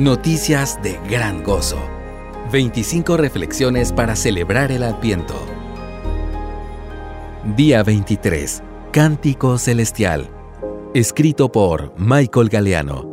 Noticias de gran gozo. 25 reflexiones para celebrar el Adviento. Día 23. Cántico Celestial. Escrito por Michael Galeano.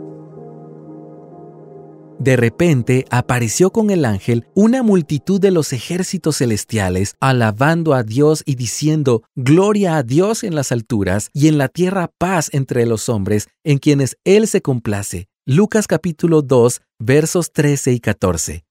De repente apareció con el ángel una multitud de los ejércitos celestiales, alabando a Dios y diciendo, Gloria a Dios en las alturas y en la tierra paz entre los hombres, en quienes Él se complace. Lucas capítulo 2, versos 13 y 14.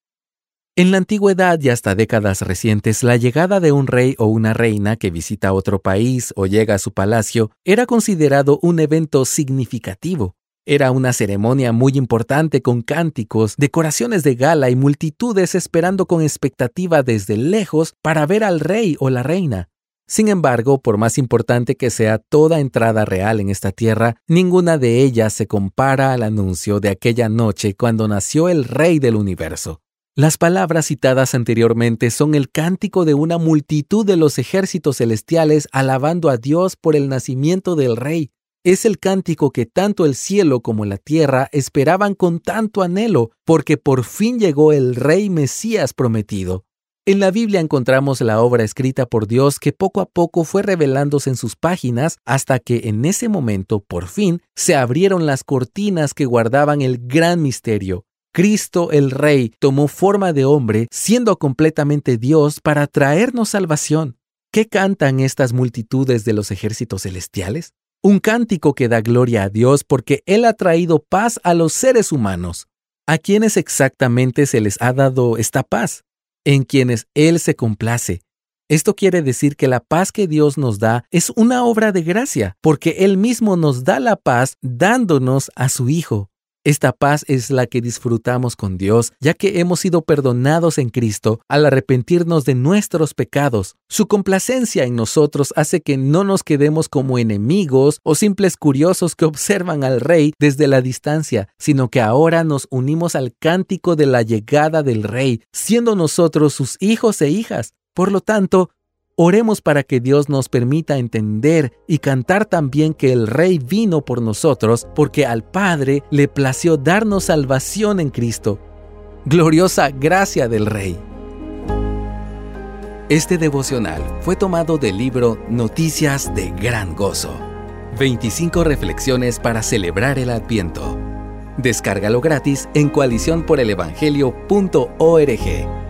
En la antigüedad y hasta décadas recientes, la llegada de un rey o una reina que visita otro país o llega a su palacio era considerado un evento significativo. Era una ceremonia muy importante con cánticos, decoraciones de gala y multitudes esperando con expectativa desde lejos para ver al rey o la reina. Sin embargo, por más importante que sea toda entrada real en esta tierra, ninguna de ellas se compara al anuncio de aquella noche cuando nació el Rey del universo. Las palabras citadas anteriormente son el cántico de una multitud de los ejércitos celestiales alabando a Dios por el nacimiento del Rey, es el cántico que tanto el cielo como la tierra esperaban con tanto anhelo, porque por fin llegó el Rey Mesías prometido. En la Biblia encontramos la obra escrita por Dios que poco a poco fue revelándose en sus páginas hasta que en ese momento, por fin, se abrieron las cortinas que guardaban el gran misterio. Cristo el Rey tomó forma de hombre, siendo completamente Dios, para traernos salvación. ¿Qué cantan estas multitudes de los ejércitos celestiales? un cántico que da gloria a Dios porque Él ha traído paz a los seres humanos. ¿A quienes exactamente se les ha dado esta paz? En quienes Él se complace. Esto quiere decir que la paz que Dios nos da es una obra de gracia, porque Él mismo nos da la paz dándonos a su Hijo. Esta paz es la que disfrutamos con Dios, ya que hemos sido perdonados en Cristo al arrepentirnos de nuestros pecados. Su complacencia en nosotros hace que no nos quedemos como enemigos o simples curiosos que observan al Rey desde la distancia, sino que ahora nos unimos al cántico de la llegada del Rey, siendo nosotros sus hijos e hijas. Por lo tanto, Oremos para que Dios nos permita entender y cantar también que el Rey vino por nosotros porque al Padre le plació darnos salvación en Cristo. Gloriosa gracia del Rey. Este devocional fue tomado del libro Noticias de Gran Gozo. 25 reflexiones para celebrar el Adviento. Descárgalo gratis en coaliciónporelevangelio.org.